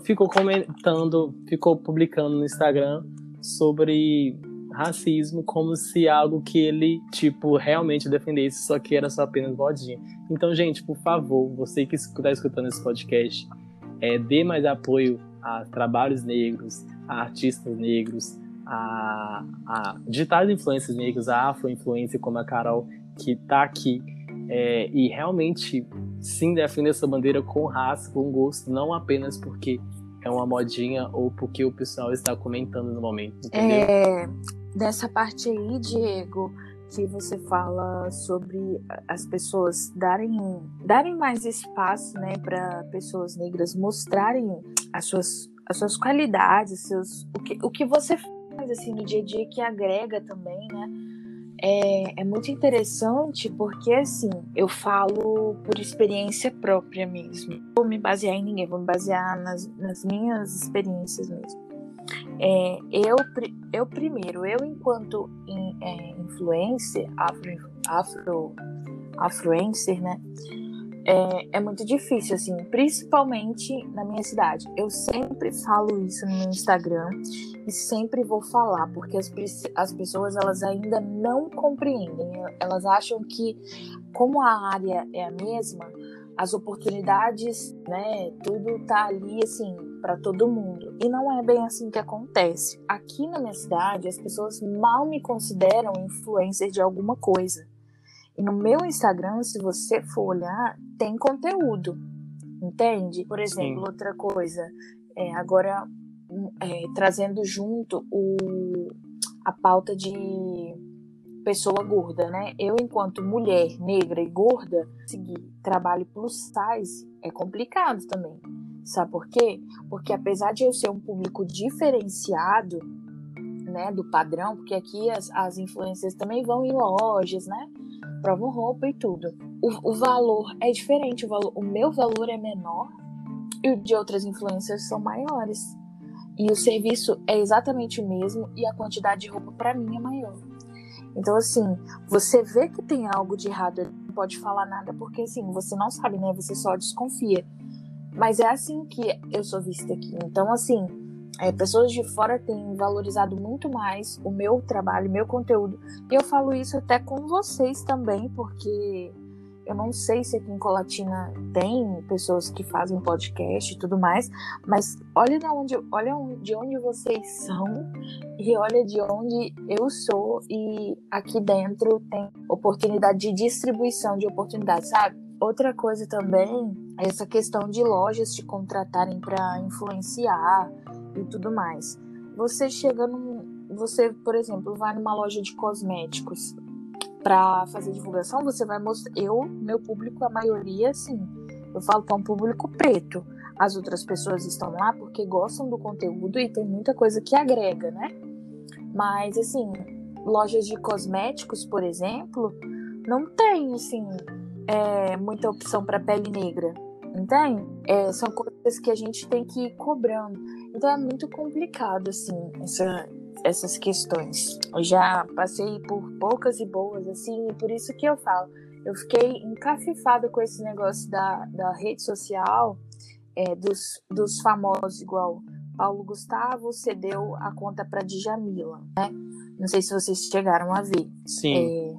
ficou comentando, ficou publicando no Instagram sobre racismo como se algo que ele, tipo, realmente defendesse, só que era só apenas modinha. Então, gente, por favor, você que está escutando esse podcast, é, dê mais apoio a trabalhos negros, a artistas negros, a, a digitais influências negros, a afro-influência como a Carol, que está aqui, é, e realmente sim defender essa bandeira com raça, com gosto, não apenas porque é uma modinha ou porque o pessoal está comentando no momento, entendeu? É, dessa parte aí, Diego, que você fala sobre as pessoas darem, darem mais espaço, né, para pessoas negras mostrarem as suas, as suas qualidades, seus, o, que, o que você faz assim no dia a dia que agrega também, né? É, é muito interessante porque assim eu falo por experiência própria mesmo. Vou me basear em ninguém, vou me basear nas, nas minhas experiências mesmo. É, eu, eu primeiro, eu enquanto in, é, influencer, afro, afro, afluencer, né? É, é, muito difícil, assim, principalmente na minha cidade. Eu sempre falo isso no meu Instagram e sempre vou falar, porque as, as pessoas elas ainda não compreendem. Elas acham que, como a área é a mesma, as oportunidades, né, tudo tá ali assim para todo mundo. E não é bem assim que acontece. Aqui na minha cidade, as pessoas mal me consideram influencer de alguma coisa. E no meu Instagram, se você for olhar, tem conteúdo. Entende? Por exemplo, Sim. outra coisa, é, agora é, trazendo junto o, a pauta de pessoa gorda, né? Eu, enquanto mulher negra e gorda, seguir trabalho plus size é complicado também. Sabe por quê? Porque apesar de eu ser um público diferenciado, né, do padrão, porque aqui as, as influências também vão em lojas, né? Provam roupa e tudo. O, o valor é diferente, o, valor, o meu valor é menor e o de outras influências são maiores. e o serviço é exatamente o mesmo e a quantidade de roupa para mim é maior. Então, assim, você vê que tem algo de errado, não pode falar nada, porque assim, você não sabe, né? Você só desconfia. Mas é assim que eu sou vista aqui. Então, assim, é, pessoas de fora têm valorizado muito mais o meu trabalho, meu conteúdo. E eu falo isso até com vocês também, porque eu não sei se aqui em Colatina tem pessoas que fazem podcast e tudo mais, mas olha de onde, olha de onde vocês são e olha de onde eu sou e aqui dentro tem oportunidade de distribuição de oportunidades, sabe? Outra coisa também é essa questão de lojas te contratarem para influenciar e tudo mais. Você chega num, você, por exemplo, vai numa loja de cosméticos, para fazer divulgação, você vai mostrar. Eu, meu público, a maioria, sim. Eu falo que é um público preto. As outras pessoas estão lá porque gostam do conteúdo e tem muita coisa que agrega, né? Mas, assim, lojas de cosméticos, por exemplo, não tem, assim, é, muita opção para pele negra. Entende? É, são coisas que a gente tem que ir cobrando. Então é muito complicado, assim, essa, essas questões. Eu já passei por poucas e boas, assim, e por isso que eu falo. Eu fiquei encafifada com esse negócio da, da rede social, é, dos, dos famosos, igual Paulo Gustavo cedeu a conta para Djamila, né? Não sei se vocês chegaram a ver. Sim. É,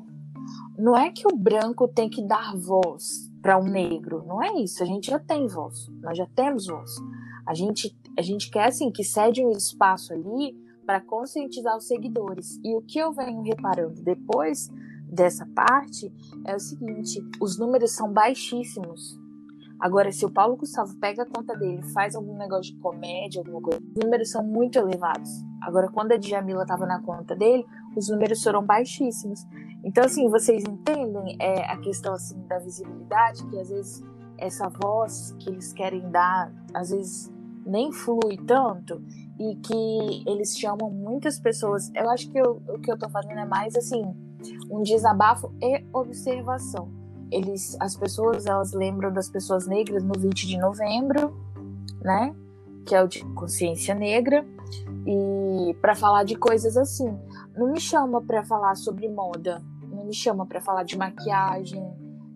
não é que o branco tem que dar voz para um negro, não é isso. A gente já tem voz, nós já temos voz. A gente, a gente quer assim que cede um espaço ali para conscientizar os seguidores. E o que eu venho reparando depois dessa parte é o seguinte: os números são baixíssimos. Agora, se o Paulo Gustavo pega a conta dele, faz algum negócio de comédia, alguma coisa, os números são muito elevados. Agora, quando a Djamila estava na conta dele, os números foram baixíssimos. Então, assim, vocês entendem é, a questão assim da visibilidade, que às vezes essa voz que eles querem dar, às vezes nem flui tanto e que eles chamam muitas pessoas. Eu acho que eu, o que eu tô fazendo é mais assim, um desabafo e observação. Eles, as pessoas, elas lembram das pessoas negras no 20 de novembro, né? Que é o de consciência negra. E para falar de coisas assim, não me chama para falar sobre moda, não me chama para falar de maquiagem,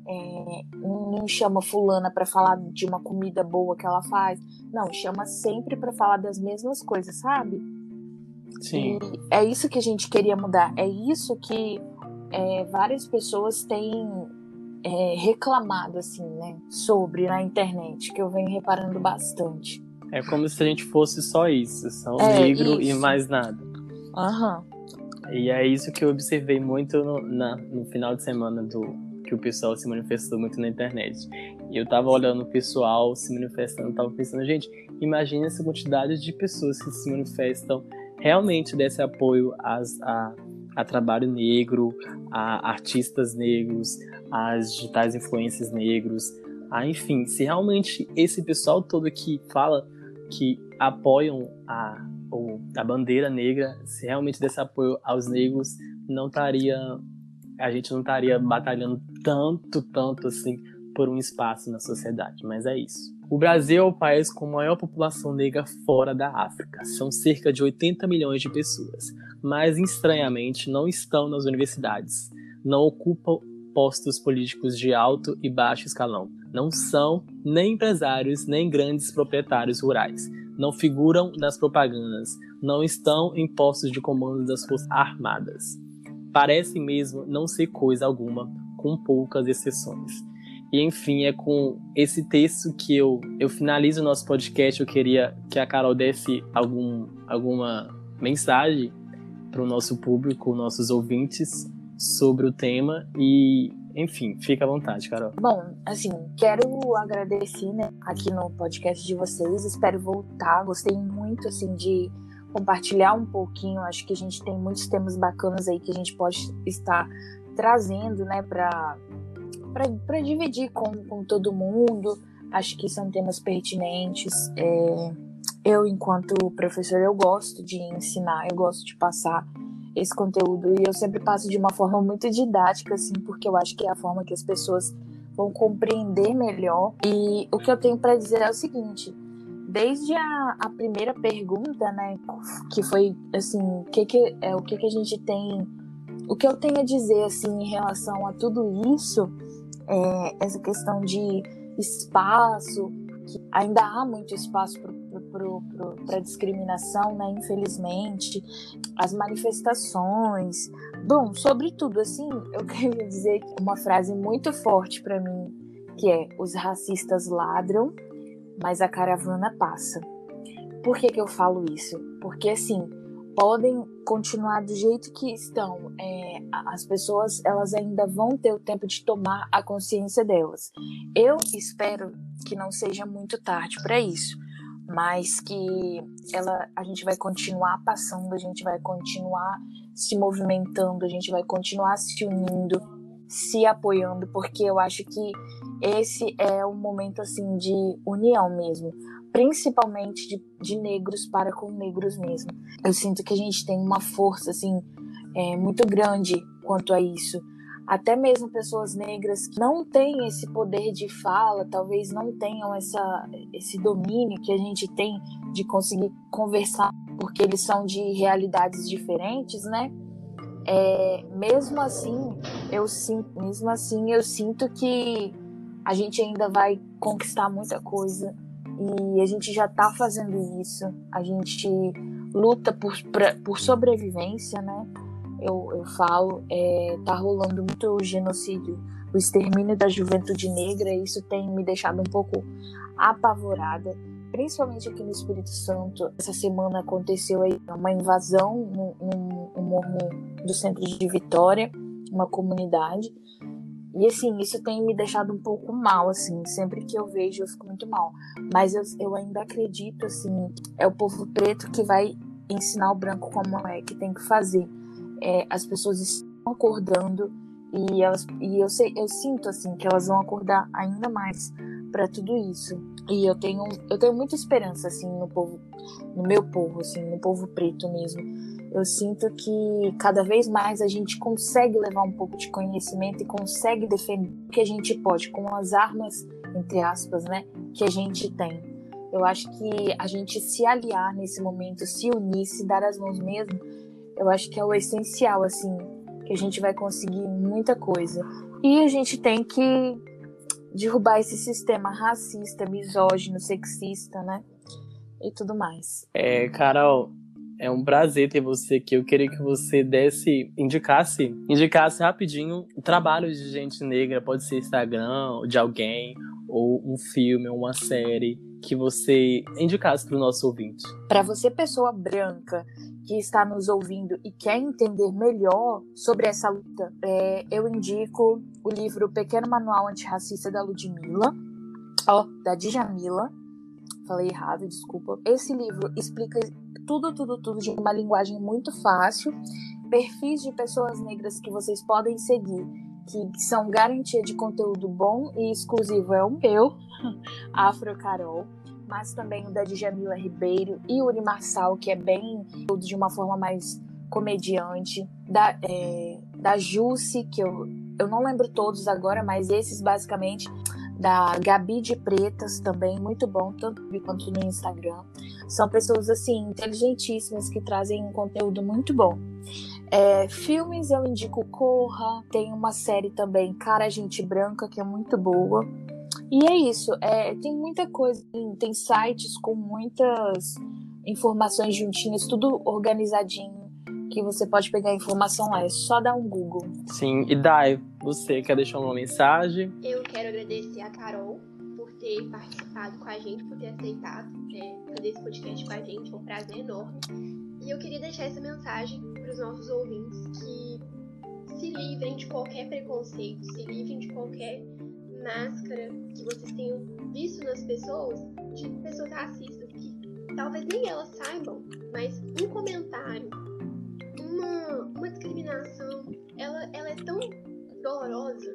é, não chama fulana para falar de uma comida boa que ela faz. Não, chama sempre para falar das mesmas coisas, sabe? Sim. E é isso que a gente queria mudar. É isso que é, várias pessoas têm é, reclamado, assim, né? Sobre na internet, que eu venho reparando bastante. É como se a gente fosse só isso, só é, negro isso. e mais nada. Aham. Uhum. E é isso que eu observei muito no, na, no final de semana do, que o pessoal se manifestou muito na internet. E eu tava olhando o pessoal se manifestando, tava pensando, gente, imagine essa quantidade de pessoas que se manifestam realmente desse apoio às, a, a trabalho negro, a artistas negros, às digitais influências negros, a, enfim, se realmente esse pessoal todo que fala que apoiam a, a bandeira negra, se realmente desse apoio aos negros, não estaria a gente não estaria batalhando tanto, tanto assim por um espaço na sociedade, mas é isso. O Brasil é o país com maior população negra fora da África. São cerca de 80 milhões de pessoas, mas estranhamente não estão nas universidades, não ocupam postos políticos de alto e baixo escalão, não são nem empresários nem grandes proprietários rurais, não figuram nas propagandas, não estão em postos de comando das Forças Armadas parece mesmo não ser coisa alguma, com poucas exceções. E enfim, é com esse texto que eu, eu finalizo o nosso podcast. Eu queria que a Carol desse algum, alguma mensagem para o nosso público, nossos ouvintes, sobre o tema. E, enfim, fica à vontade, Carol. Bom, assim, quero agradecer né, aqui no podcast de vocês. Espero voltar. Gostei muito assim de compartilhar um pouquinho. Acho que a gente tem muitos temas bacanas aí que a gente pode estar trazendo, né, para para dividir com, com todo mundo. Acho que são temas pertinentes. É, eu, enquanto professor, eu gosto de ensinar, eu gosto de passar esse conteúdo e eu sempre passo de uma forma muito didática, assim, porque eu acho que é a forma que as pessoas vão compreender melhor. E o que eu tenho para dizer é o seguinte: desde a, a primeira pergunta, né, que foi assim, que que, é, o que, que a gente tem, o que eu tenho a dizer assim em relação a tudo isso, é, essa questão de espaço, que ainda há muito espaço para discriminação, né, infelizmente, as manifestações, bom, sobretudo assim, eu queria dizer uma frase muito forte para mim, que é os racistas ladram mas a caravana passa. Por que, que eu falo isso? Porque assim, podem continuar do jeito que estão. É, as pessoas elas ainda vão ter o tempo de tomar a consciência delas. Eu espero que não seja muito tarde para isso, mas que ela, a gente vai continuar passando, a gente vai continuar se movimentando, a gente vai continuar se unindo, se apoiando, porque eu acho que esse é um momento assim de união mesmo, principalmente de, de negros para com negros mesmo. Eu sinto que a gente tem uma força assim é, muito grande quanto a isso. Até mesmo pessoas negras que não têm esse poder de fala, talvez não tenham essa, esse domínio que a gente tem de conseguir conversar, porque eles são de realidades diferentes, né? É, mesmo assim, eu mesmo assim, eu sinto que a gente ainda vai conquistar muita coisa e a gente já está fazendo isso. A gente luta por, pra, por sobrevivência, né? Eu, eu falo, é, tá rolando muito genocídio, o extermínio da juventude negra, e isso tem me deixado um pouco apavorada, principalmente aqui no Espírito Santo. Essa semana aconteceu uma invasão no, no, no morro do centro de Vitória, uma comunidade, e assim, isso tem me deixado um pouco mal, assim, sempre que eu vejo eu fico muito mal. Mas eu, eu ainda acredito, assim, é o povo preto que vai ensinar o branco como é que tem que fazer. É, as pessoas estão acordando e elas e eu sei, eu sinto assim que elas vão acordar ainda mais para tudo isso. E eu tenho eu tenho muita esperança assim no povo, no meu povo, assim, no povo preto mesmo eu sinto que cada vez mais a gente consegue levar um pouco de conhecimento e consegue defender o que a gente pode com as armas, entre aspas, né, que a gente tem. Eu acho que a gente se aliar nesse momento, se unir, se dar as mãos mesmo, eu acho que é o essencial, assim, que a gente vai conseguir muita coisa. E a gente tem que derrubar esse sistema racista, misógino, sexista, né? E tudo mais. É, Carol, é um prazer ter você aqui. Eu queria que você desse, indicasse, indicasse rapidinho o trabalho de gente negra, pode ser Instagram de alguém, ou um filme, ou uma série, que você indicasse para o nosso ouvinte. Para você, pessoa branca, que está nos ouvindo e quer entender melhor sobre essa luta, é, eu indico o livro Pequeno Manual Antirracista da Ludmilla, ó, da Djamila. Falei errado, desculpa. Esse livro explica tudo, tudo, tudo de uma linguagem muito fácil. Perfis de pessoas negras que vocês podem seguir, que são garantia de conteúdo bom e exclusivo é o meu, Afro Carol, mas também o da Djamila Ribeiro e Uri Marçal, que é bem de uma forma mais comediante, da, é, da Jusce, que eu, eu não lembro todos agora, mas esses basicamente da Gabi de Pretas também, muito bom, tanto no quanto no Instagram. São pessoas assim, inteligentíssimas que trazem um conteúdo muito bom. É, filmes eu indico Corra, tem uma série também, Cara Gente Branca, que é muito boa. E é isso, é, tem muita coisa, tem sites com muitas informações juntinhas, tudo organizadinho que você pode pegar a informação lá. É só dar um Google. Sim, e Dai, você quer deixar uma mensagem? Eu quero agradecer a Carol por ter participado com a gente, por ter aceitado é, fazer esse podcast com a gente. Foi um prazer enorme. E eu queria deixar essa mensagem os nossos ouvintes que se livrem de qualquer preconceito, se livrem de qualquer máscara que vocês tenham visto nas pessoas, de pessoas racistas que talvez nem elas saibam, mas um comentário, uma, uma discriminação, ela, ela é tão dolorosa,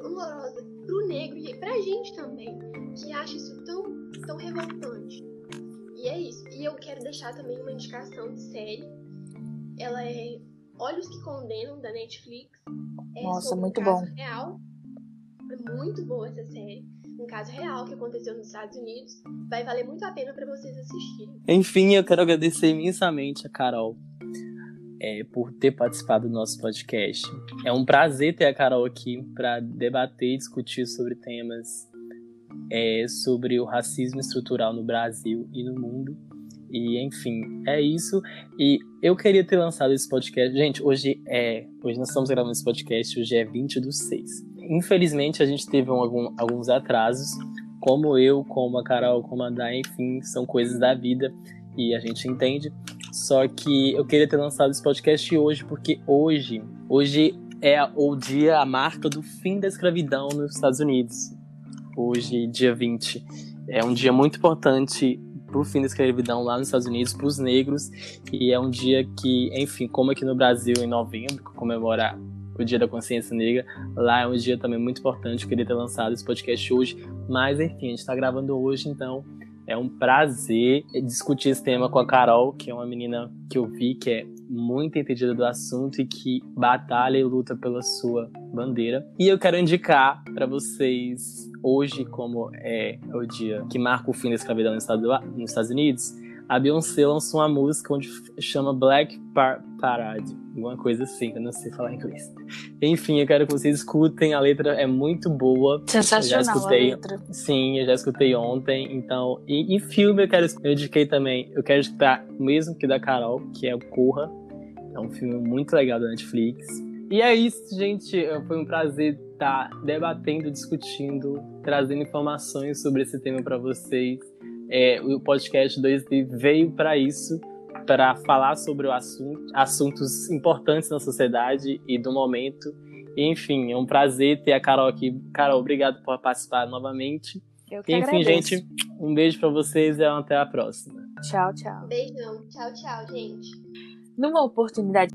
dolorosa pro negro e pra gente também, que acha isso tão, tão revoltante. E é isso. E eu quero deixar também uma indicação de série. Ela é Olhos que Condenam, da Netflix. É Nossa, muito bom. Real. É muito boa essa série. um caso real que aconteceu nos Estados Unidos. Vai valer muito a pena para vocês assistirem. Enfim, eu quero agradecer imensamente a Carol é, por ter participado do nosso podcast. É um prazer ter a Carol aqui para debater e discutir sobre temas é, sobre o racismo estrutural no Brasil e no mundo. E enfim, é isso. E eu queria ter lançado esse podcast. Gente, hoje é. Hoje nós estamos gravando esse podcast, hoje é 20 do 6. Infelizmente a gente teve um, algum, alguns atrasos. Como eu, como a Carol, como a Dai, enfim, são coisas da vida e a gente entende. Só que eu queria ter lançado esse podcast hoje, porque hoje, hoje é o dia, a marca do fim da escravidão nos Estados Unidos. Hoje, dia 20. É um dia muito importante para o fim da escravidão lá nos Estados Unidos, para os negros, e é um dia que, enfim, como aqui no Brasil, em novembro, comemora o Dia da Consciência Negra, lá é um dia também muito importante, eu queria ter lançado esse podcast hoje, mas enfim, a gente está gravando hoje, então é um prazer discutir esse tema com a Carol, que é uma menina que eu vi que é muito entendida do assunto e que batalha e luta pela sua bandeira. E eu quero indicar para vocês hoje, como é o dia que marca o fim da escravidão nos Estados Unidos, a Beyoncé lançou uma música onde chama Black Par Parade, alguma coisa assim, eu não sei falar inglês. Enfim, eu quero que vocês escutem, a letra é muito boa. Sensacional eu já escutei, a letra. Sim, eu já escutei ontem, então, e, e filme eu quero, eu indiquei também, eu quero escutar o mesmo que da Carol, que é o Corra, é um filme muito legal da Netflix. E é isso, gente, foi um prazer estar debatendo, discutindo, trazendo informações sobre esse tema para vocês é, o podcast 2D veio para isso, para falar sobre o assunto, assuntos importantes na sociedade e do momento. enfim, é um prazer ter a Carol aqui. Carol, obrigado por participar novamente. Eu que enfim, agradeço. gente, um beijo para vocês e até a próxima. Tchau, tchau. Beijão. Tchau, tchau, gente numa oportunidade.